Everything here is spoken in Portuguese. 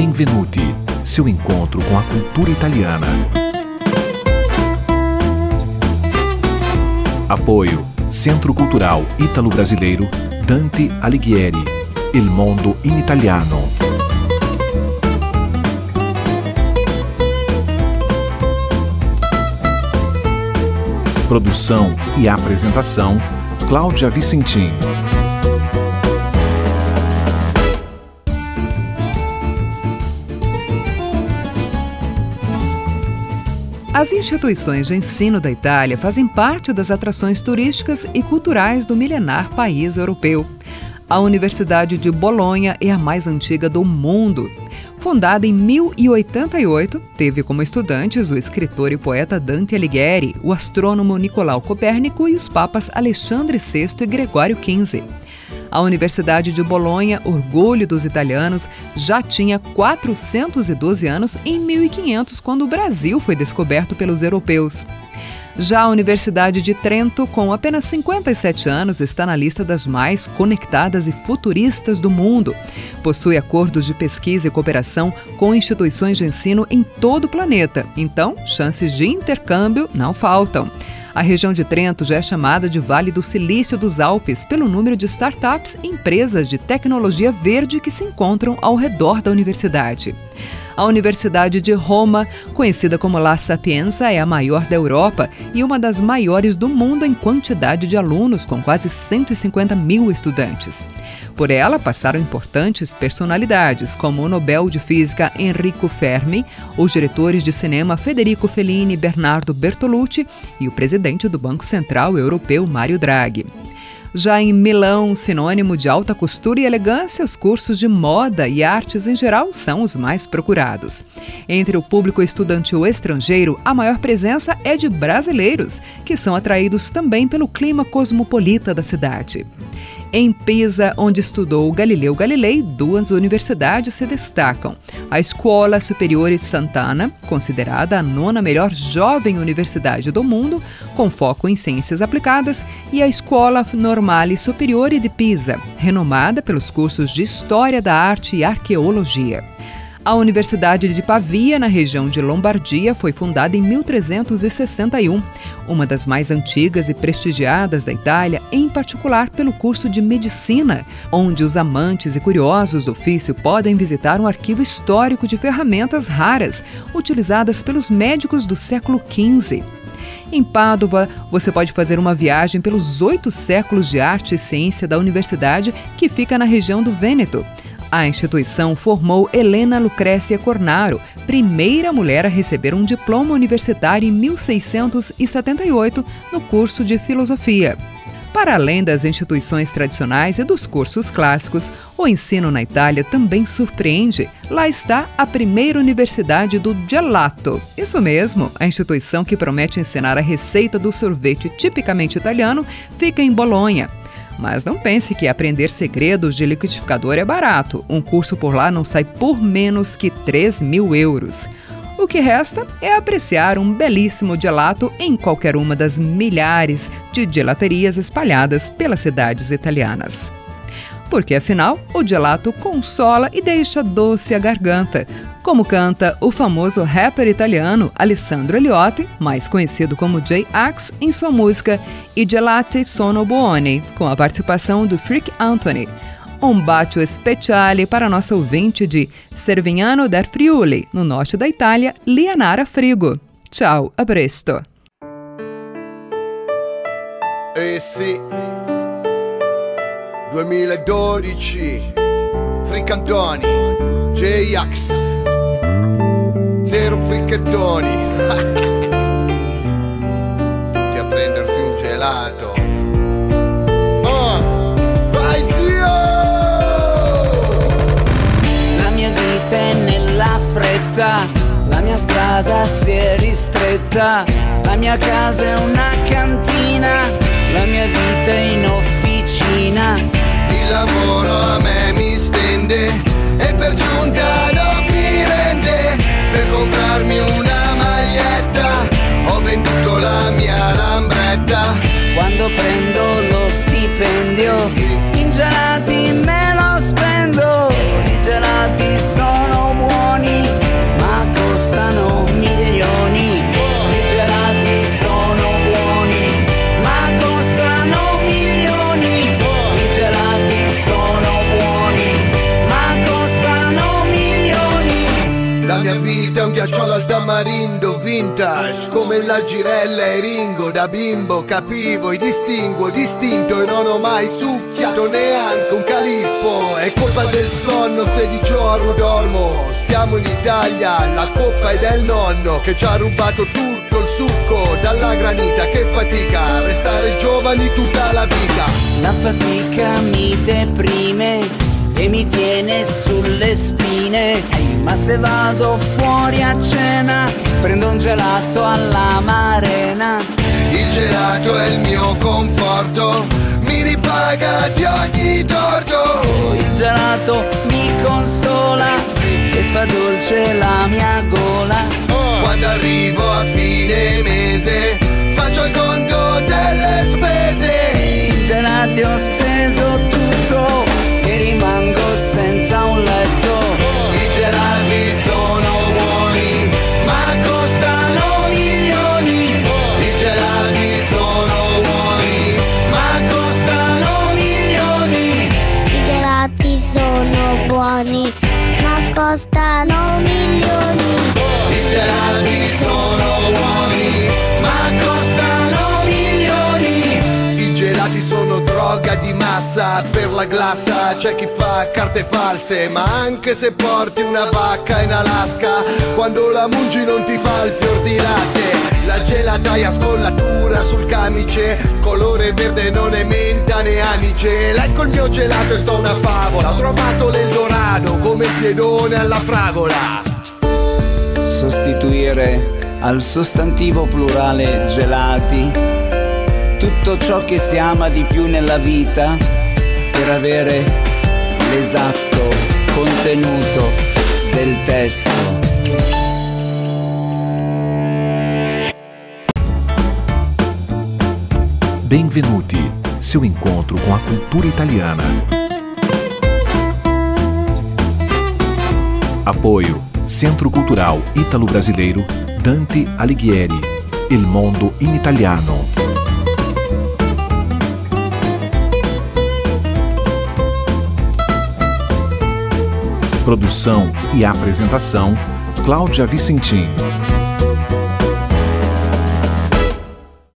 Benvenuti, seu encontro com a cultura italiana. Apoio Centro Cultural Ítalo-Brasileiro Dante Alighieri. Il mondo in italiano. Produção e apresentação Cláudia Vicentim. As instituições de ensino da Itália fazem parte das atrações turísticas e culturais do milenar país europeu. A Universidade de Bolonha é a mais antiga do mundo. Fundada em 1088, teve como estudantes o escritor e poeta Dante Alighieri, o astrônomo Nicolau Copérnico e os papas Alexandre VI e Gregório XV. A Universidade de Bolonha, orgulho dos italianos, já tinha 412 anos em 1500, quando o Brasil foi descoberto pelos europeus. Já a Universidade de Trento, com apenas 57 anos, está na lista das mais conectadas e futuristas do mundo. Possui acordos de pesquisa e cooperação com instituições de ensino em todo o planeta, então chances de intercâmbio não faltam. A região de Trento já é chamada de Vale do Silício dos Alpes pelo número de startups e empresas de tecnologia verde que se encontram ao redor da universidade. A Universidade de Roma, conhecida como La Sapienza, é a maior da Europa e uma das maiores do mundo em quantidade de alunos, com quase 150 mil estudantes. Por ela passaram importantes personalidades, como o Nobel de Física Enrico Fermi, os diretores de cinema Federico Fellini e Bernardo Bertolucci e o presidente do Banco Central Europeu Mário Draghi. Já em Milão, sinônimo de alta costura e elegância, os cursos de moda e artes em geral são os mais procurados. Entre o público estudantil estrangeiro, a maior presença é de brasileiros, que são atraídos também pelo clima cosmopolita da cidade. Em Pisa, onde estudou Galileu Galilei, duas universidades se destacam. A Escola Superiore Sant'Anna, considerada a nona melhor jovem universidade do mundo, com foco em ciências aplicadas, e a Escola Normale Superiore de Pisa, renomada pelos cursos de História da Arte e Arqueologia. A Universidade de Pavia, na região de Lombardia, foi fundada em 1361, uma das mais antigas e prestigiadas da Itália, em particular pelo curso de medicina, onde os amantes e curiosos do ofício podem visitar um arquivo histórico de ferramentas raras utilizadas pelos médicos do século XV. Em Pádua, você pode fazer uma viagem pelos oito séculos de arte e ciência da universidade, que fica na região do Vêneto. A instituição formou Helena Lucrécia Cornaro, primeira mulher a receber um diploma universitário em 1678 no curso de filosofia. Para além das instituições tradicionais e dos cursos clássicos, o ensino na Itália também surpreende. Lá está a primeira universidade do gelato. Isso mesmo, a instituição que promete ensinar a receita do sorvete tipicamente italiano fica em Bolonha. Mas não pense que aprender segredos de liquidificador é barato. Um curso por lá não sai por menos que 3 mil euros. O que resta é apreciar um belíssimo gelato em qualquer uma das milhares de gelaterias espalhadas pelas cidades italianas porque afinal o gelato consola e deixa doce a garganta, como canta o famoso rapper italiano Alessandro Eliotti, mais conhecido como J-Ax, em sua música I gelati sono buoni, com a participação do Freak Anthony. Um bacio speciale para nosso ouvinte de Servignano del Friuli, no norte da Itália, Lianara Frigo. Tchau, a presto. Eh sì. 2012 Fricantoni J-Ax. Zero fricchettoni. Tutti a prendersi un gelato. Oh, vai zio! La mia vita è nella fretta La mia strada si è ristretta La mia casa è una cantina La mia vita è in prendo lo stipendio. In gelati me lo spendo. I gelati sono buoni Ma costano milioni. I gelati sono buoni Ma costano milioni. I gelati sono buoni Ma costano milioni. La mia vita è un ghiacciolo al tamarino vintage Come la girella e Ringo Da bimbo capivo e distinguo Distinto e non ho mai succhiato neanche un calippo. È colpa del sonno se di giorno dormo. Siamo in Italia, la coppa è del nonno Che ci ha rubato tutto il succo Dalla granita. Che fatica Restare giovani tutta la vita. La fatica mi deprime e mi tiene sulle spine. Ma se vado fuori a cena, prendo un gelato alla marena. Il gelato è il mio conforto, mi ripaga di ogni torto. Il gelato mi consola e fa dolce la mia gola. Quando arrivo a fine mese, faccio il conto delle spese. Droga di massa per la glassa. C'è chi fa carte false, ma anche se porti una vacca in Alaska, quando la mungi non ti fa il fior di latte. La gelataia scollatura sul camice, colore verde non è menta né anice. Ecco il mio gelato e sto una favola. Ho trovato l'Eldorado come piedone alla fragola. Sostituire al sostantivo plurale gelati tutto ciò che si ama di più nella vita per avere l'esatto contenuto del testo. Benvenuti, seu encontro com a cultura italiana. Apoio Centro Cultural Ítalo-Brasileiro Dante Alighieri. Il mondo in italiano. Produção e apresentação Cláudia Vicentim.